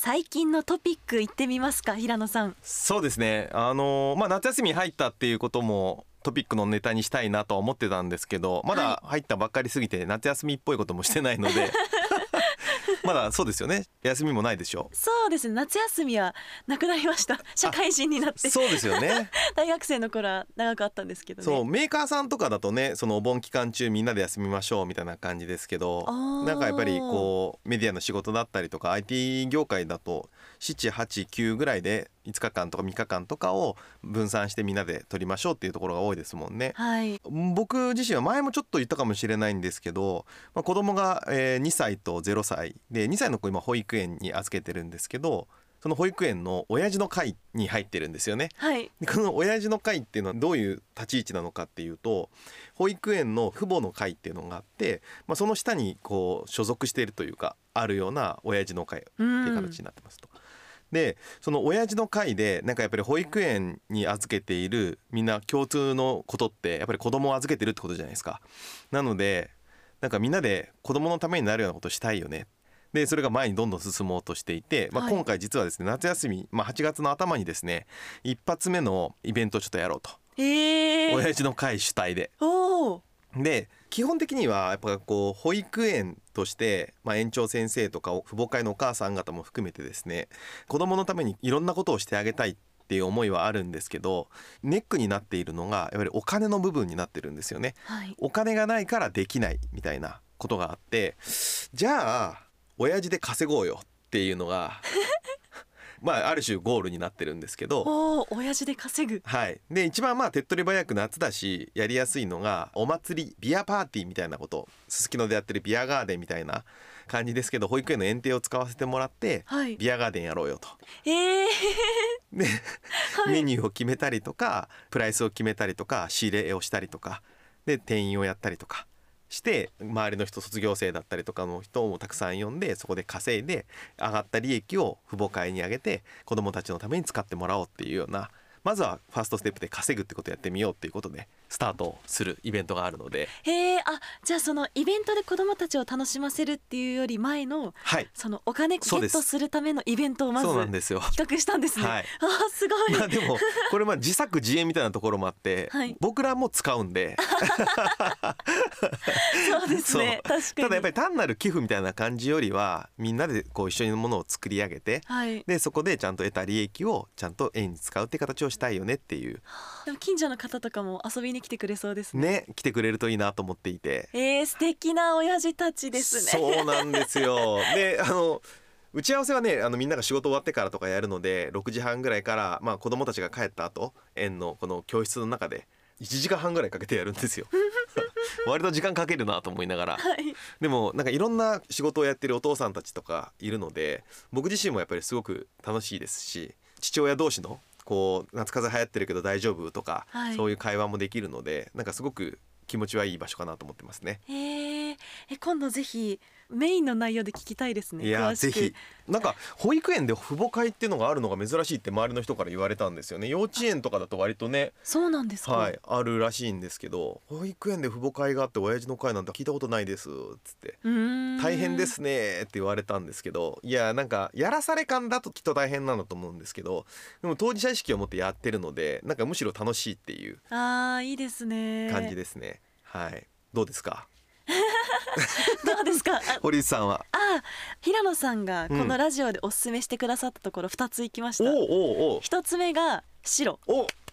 最近のトピック行ってみますか平野さん。そうですね。あのまあ夏休み入ったっていうこともトピックのネタにしたいなとは思ってたんですけどまだ入ったばっかりすぎて夏休みっぽいこともしてないので まだそうですよね。休みもないでしょ。うそうですね。夏休みはなくなりました。社会人になって。そうですよね。大学生の頃は長くあったんですけど、ね、そうメーカーさんとかだとねそのお盆期間中みんなで休みましょうみたいな感じですけどなんかやっぱりこうメディアの仕事だったりとか IT 業界だと789ぐらいで5日間とか3日間とかを分散してみんなで撮りましょうっていうところが多いですもんね。はい、僕自身は前もちょっと言ったかもしれないんですけど、まあ、子供が2歳と0歳で2歳の子今保育園に預けてるんですけどその保育園の親父の会に入ってるんですよね。はい、この親父の会っていうのはどういう立ち位置なのかっていうと保育園の父母の会っていうのがあって、まあ、その下にこう所属しているというかあるような親父の会っていう形になってますと。でその親父の会でなんかやっぱり保育園に預けているみんな共通のことってやっぱり子供を預けてるってことじゃないですか。なのでなんかみんなで子供のためになるようなことしたいよね。でそれが前にどんどん進もうとしていて、まあ、今回実はですね、夏休み、まあ、8月の頭にですね一発目のイベントをちょっとやろうと、えー、親父の会主体で。で基本的にはやっぱこう保育園として、まあ、園長先生とか父母会のお母さん方も含めてですね子どものためにいろんなことをしてあげたいっていう思いはあるんですけどネックになっているのがやっぱりお金の部分になってるんですよね、はい、お金がないからできないみたいなことがあってじゃあ親父で稼ごうよっていうのが まあある種ゴールになってるんですけど。お親父で稼ぐ。はい。で一番まあ手っ取り早く夏だしやりやすいのがお祭りビアパーティーみたいなこと。すすきのでやってるビアガーデンみたいな感じですけど保育園の園庭を使わせてもらって、はい、ビアガーデンやろうよと。えー、で、はい、メニューを決めたりとかプライスを決めたりとか仕入れをしたりとかで店員をやったりとかして周りの人卒業生だったりとかの人もたくさん呼んでそこで稼いで上がった利益を父母会に上げて子どもたちのために使ってもらおうっていうようなまずはファーストステップで稼ぐってことをやってみようっていうことでスタートするイベントがあるので。へえあじゃあそのイベントで子どもたちを楽しませるっていうより前の、はい、そのお金ゲットするためのイベントをまず企画したんですね。はい、あすごい、まあ、でも これまあ自作自演みたいなところもあって、はい、僕らも使うんで。そうですね。確かに。ただやっぱり単なる寄付みたいな感じよりはみんなでこう一緒にものを作り上げて、はい、でそこでちゃんと得た利益をちゃんと円に使うって形をしたいよねっていう。でも近所の方とかも遊びに来てくれそうですね。ね来てくれるといいなと思っていて。えー、素敵な親父たちですね。そうなんですよ。であの打ち合わせはねあのみんなが仕事終わってからとかやるので6時半ぐらいから、まあ、子どもたちが帰った後園のこの教室の中で1時間半ぐらいかけてやるんですよ。割と時間かけるなと思いながら、はい、でもなんかいろんな仕事をやってるお父さんたちとかいるので僕自身もやっぱりすごく楽しいですし父親同士のこう夏風邪流行ってるけど大丈夫とか、はい、そういう会話もできるのでなんかすごく気持ちはいい場所かなと思ってますね。え今度ぜひメインの内容で聞きたいですね。いやぜひ。なんか保育園で父母会っていうのがあるのが珍しいって周りの人から言われたんですよね。幼稚園とかだと割とね。そうなんですはいあるらしいんですけど保育園で父母会があって親父の会なんて聞いたことないですっつって。大変ですねって言われたんですけどいやなんかやらされ感だときっと大変なんだと思うんですけどでも当事者意識を持ってやってるのでなんかむしろ楽しいっていうあーいいですね。感じですね。はい。どうですか？どうですか？堀内さんは？あ平野さんがこのラジオでおすすめしてくださったところ2つ行きました、1つ目が白。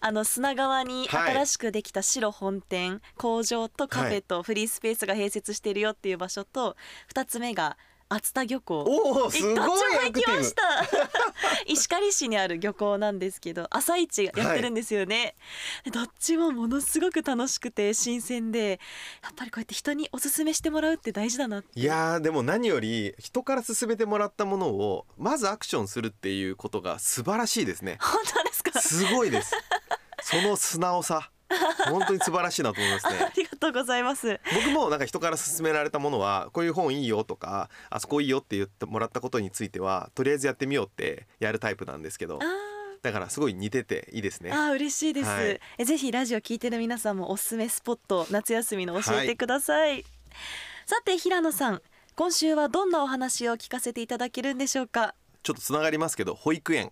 あの砂川に新しくできた白本店、はい、工場とカフェとフリースペースが併設しているよっていう場所と2つ目が熱田漁港。おおすごい行きました。石狩市にある漁港なんですけど朝市やってるんですよね、でどっちもものすごく楽しくて新鮮でやっぱりこうやって人におすすめしてもらうって大事だなって。いやーでも何より人から勧めてもらったものをまずアクションするっていうことが素晴らしいですね。本当ですか？すごいです。その素直さ。本当に素晴らしいなと思います あねとうございます。僕もなんか人から勧められたものはこういう本いいよとかあそこいいよって言ってもらったことについてはとりあえずやってみようってやるタイプなんですけどあだからすごい似てていいですね。ーあー嬉しいです、はい。えぜひラジオ聞いてる皆さんもおすすめスポット夏休みの教えてください、さて平野さん今週はどんなお話を聞かせていただけるんでしょうかちょっとつながりますけど保育園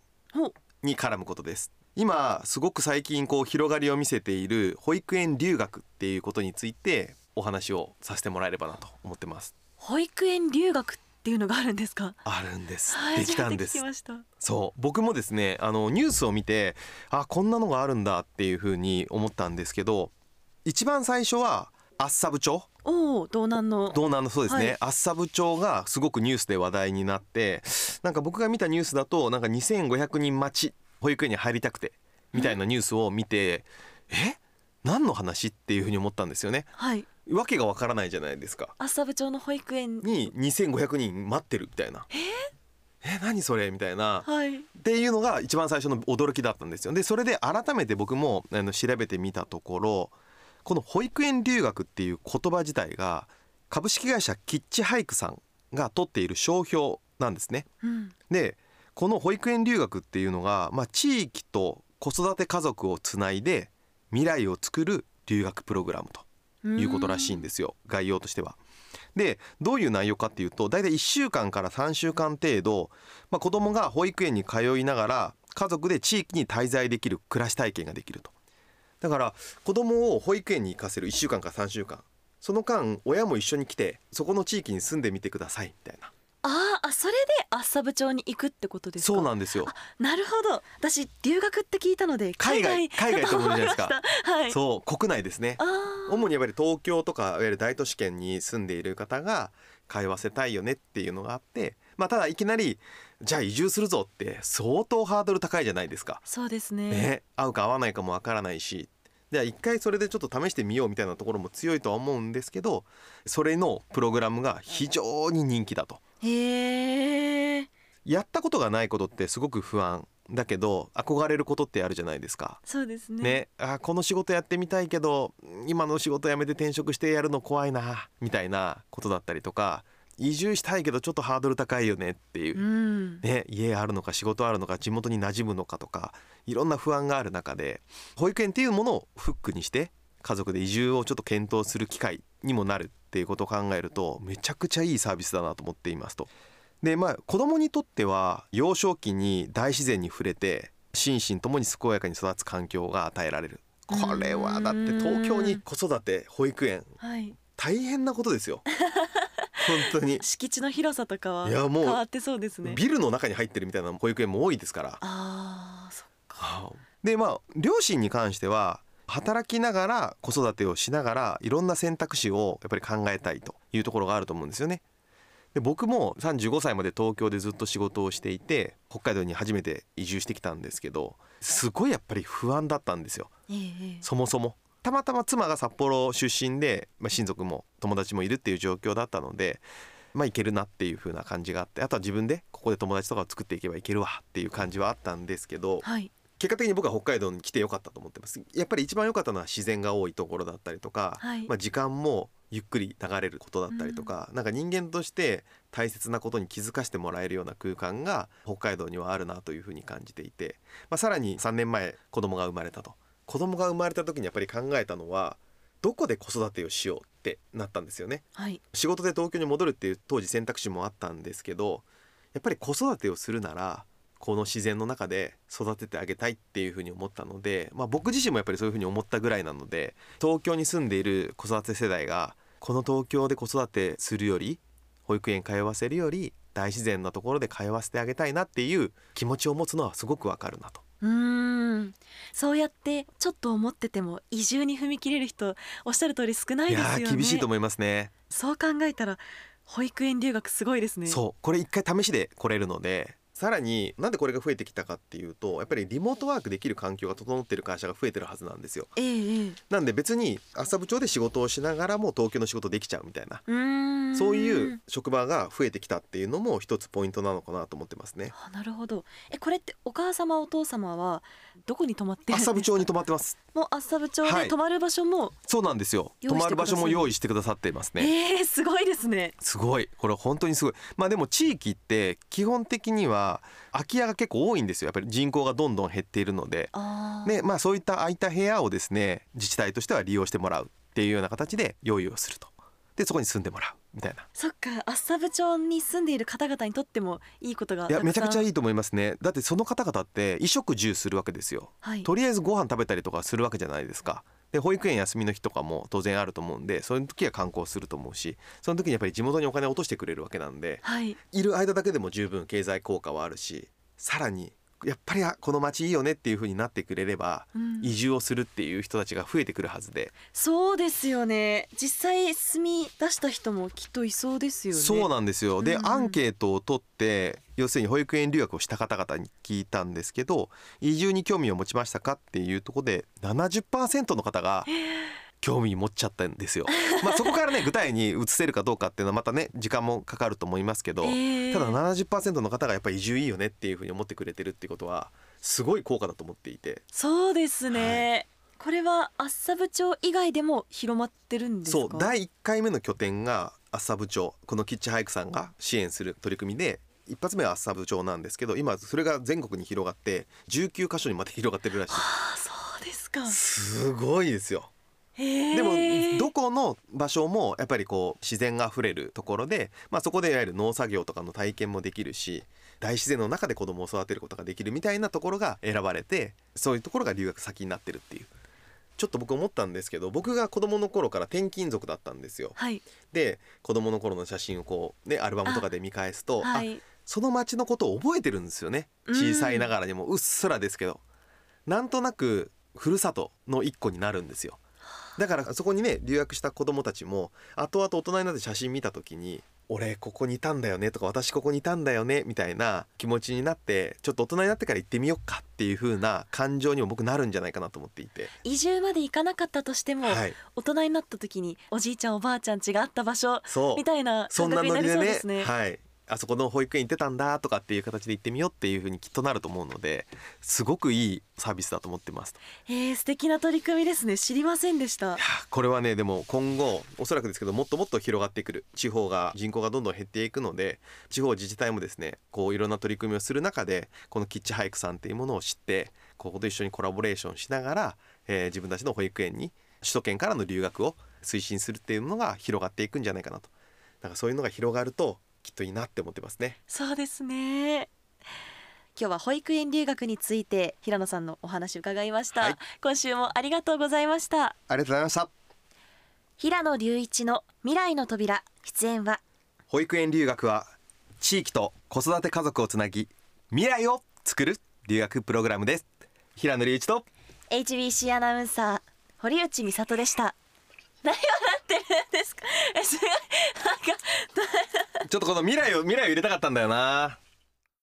に絡むことです今すごく最近こう広がりを見せている保育園留学っていうことについてお話をさせてもらえればなと思ってます。保育園留学っていうのがあるんですか？あるんです。はいできたんです。そう僕もですねあのニュースを見てあこんなのがあるんだっていうふうに思ったんですけど一番最初は厚沢部町おお道南の。道南のそうですね、はい。厚沢部町がすごくニュースで話題になってなんか僕が見たニュースだとなんか2500人待ち保育園に入りたくてみたいなニュースを見てえ？何の話っていうふうに思ったんですよね。はい。わけがわからないじゃないですか。厚沢部町の保育園に。2500人待ってるみたいな。え何それみたいな。はい。っていうのが一番最初の驚きだったんですよ。でそれで改めて僕もあの調べてみたところこの保育園留学っていう言葉自体が株式会社キッチハイクさんが取っている商標なんですね。うん。でこの保育園留学っていうのが、まあ、地域と子育て家族をつないで未来を作る留学プログラムということらしいんですよ。概要としては。でどういう内容かっていうと大体1週間から3週間程度、まあ、子どもが保育園に通いながら家族で地域に滞在できる暮らし体験ができると。だから子どもを保育園に行かせる1週間から3週間。その間親も一緒に来てそこの地域に住んでみてくださいみたいなあーあそれで厚沢部町に行くってことですか？そうなんですよ。なるほど。私留学って聞いたので海外海外と思うじゃないましたはい。そう国内ですね。主にやっぱり東京とかいわゆる大都市圏に住んでいる方が通わせたいよねっていうのがあってまあただいきなりじゃあ移住するぞって相当ハードル高いじゃないですか。そうですね。ね、合うか合わないかもわからないしじゃあ一回それでちょっと試してみようみたいなところも強いとは思うんですけどそれのプログラムが非常に人気だと。へえやったことがないことってすごく不安だけど憧れることってあるじゃないですか。そうですねね、あこの仕事やってみたいけど今の仕事辞めて転職してやるの怖いなみたいなことだったりとか移住したいけどちょっとハードル高いよねっていうう、ん。ね、家あるのか仕事あるのか地元に馴染むのかとかいろんな不安がある中で保育園っていうものをフックにして家族で移住をちょっと検討する機会にもなるっていうことを考えるとめちゃくちゃいいサービスだなと思っていますと。でまあ子供にとっては幼少期に大自然に触れて心身ともに健やかに育つ環境が与えられる。これはだって東京に子育て保育園はい。大変なことですよ 本当に。敷地の広さとかはいやもう変わってそうですね。ビルの中に入ってるみたいな保育園も多いですから。あーそっか。でまあ両親に関しては働きながら子育てをしながらいろんな選択肢をやっぱり考えたいというところがあると思うんですよね。で僕も35歳まで東京でずっと仕事をしていて北海道に初めて移住してきたんですけどすごいやっぱり不安だったんですよ。ええええ。そもそも。たまたま妻が札幌出身で、まあ、親族も友達もいるっていう状況だったのでまあいけるなっていう風な感じがあってあとは自分でここで友達とかを作っていけばいけるわっていう感じはあったんですけどはい。結果的に僕は北海道に来てよかったと思ってます。やっぱり一番良かったのは自然が多いところだったりとか、はい。まあ、時間もゆっくり流れることだったりとか、なんか人間として大切なことに気づかせてもらえるような空間が北海道にはあるなというふうに感じていて、まあ、さらに3年前子供が生まれたと子供が生まれた時にやっぱり考えたのはどこで子育てをしようってなったんですよねはい仕事で東京に戻るっていう当時選択肢もあったんですけどやっぱり子育てをするならこの自然の中で育ててあげたいっていうふうに思ったので、まあ、僕自身もやっぱりそういうふうに思ったぐらいなので東京に住んでいる子育て世代がこの東京で子育てするより保育園通わせるより大自然なところで通わせてあげたいなっていう気持ちを持つのはすごくわかるなと。うーん。そうやってちょっと思ってても移住に踏み切れる人おっしゃる通り少ないいですよね。厳しいと思いますね。そう考えたら保育園留学すごいですね。そう。これ一回試しで来れるのでさらになんでこれが増えてきたかっていうとやっぱりリモートワークできる環境が整っている会社が増えてるはずなんですよ。えええなんで別に朝部長で仕事をしながらも東京の仕事できちゃうみたいなそういう職場が増えてきたっていうのも一つポイントなのかなと思ってますね。あなるほど。えこれってお母様お父様はどこに泊まって朝部長に泊まってます。もう朝部長はい。で泊まる場所も、そうなんですよ。泊まる場所も用意してくださってますね。ええすごいですね。すごい。これ本当にすごい。まあでも地域って基本的には空き家が結構多いんですよ。やっぱり人口がどんどん減っているので。でまあそういった空いた部屋をですね自治体としては利用してもらうっていうような形で用意をすると。でそこに住んでもらう。みたいな。そっか。朝部町に住んでいる方々にとってもいいことがいやめちゃくちゃいい、いと思いますね。だってその方々って衣食住するわけですよ。はい、とりあえずご飯食べたりとかするわけじゃないですかで保育園休みの日とかも当然あると思うんでそういう時は観光すると思うしその時にやっぱり地元にお金を落としてくれるわけなんではい。いる間だけでも十分経済効果はあるしさらにやっぱりあこの町いいよねっていう風になってくれればうん。移住をするっていう人たちが増えてくるはずで、そうですよね。実際住み出した人もきっといそうですよね。そうなんですよ。で、うん。アンケートを取って要するに保育園留学をした方々に聞いたんですけど移住に興味を持ちましたかっていうところで70%の方が興味持っちゃったんですよ。まあそこからね具体に移せるかどうかっていうのはまたね時間もかかると思いますけど、ええ。ただ70%の方がやっぱり移住いいよねっていうふうに思ってくれてるっていうことはすごい効果だと思っていて。そうですね、これは厚沢部町以外でも広まってるんですか？そう第1回目の拠点が厚沢部町このキッチンハイクさんが支援する取り組みで一発目は厚沢部町なんですけど今それが全国に広がって19箇所にまで広がってるらしい。ああそうですか。すごいですよでもどこの場所もやっぱりこう自然があふれるところで、まあ、そこでいわゆる農作業とかの体験もできるし大自然の中で子供を育てることができるみたいなところが選ばれてそういうところが留学先になってるっていう。ちょっと僕思ったんですけど僕が子供の頃から転勤族だったんですよ。はい。で子供の頃の写真をこうねアルバムとかで見返すとあ,、はい。その街のことを覚えてるんですよね。うん。小さいながらにも。うっすらですけど。なんとなくふるさとの一個になるんですよだからそこにね留学した子供たちも後々大人になって写真見た時に俺ここにいたんだよねとか私ここにいたんだよねみたいな気持ちになってちょっと大人になってから行ってみようかっていう風な感情にも僕なるんじゃないかなと思っていて、移住まで行かなかったとしても、はい、大人になった時におじいちゃんおばあちゃん家があった場所そう。みたいなそんな感覚になりそうですね。はい、あそこの保育園行ってたんだとかっていう形で行ってみようっていう風にきっとなると思うのですごくいいサービスだと思ってます。えー、素敵な取り組みですね。知りませんでした。これはねでも今後おそらくですけどもっともっと広がってくる地方が人口がどんどん減っていくので地方自治体もですねこういろんな取り組みをする中でこのキッチンハイクさんっていうものを知ってここと一緒にコラボレーションしながら、えー自分たちの保育園に首都圏からの留学を推進するっていうのが広がっていくんじゃないかなと。だからそういうのが広がるときっといいなって思ってますね。そうですね。今日は保育園留学について平野さんのお話伺いました、はい。今週もありがとうございました。ありがとうございました。平野隆一の未来の扉出演は？保育園留学は地域と子育て家族をつなぎ未来を作る留学プログラムです。平野隆一と。HBC アナウンサー堀内美里でした何を笑ってるんですか？えすごい。なんかちょっとこの未来を未来を入れたかったんだよな。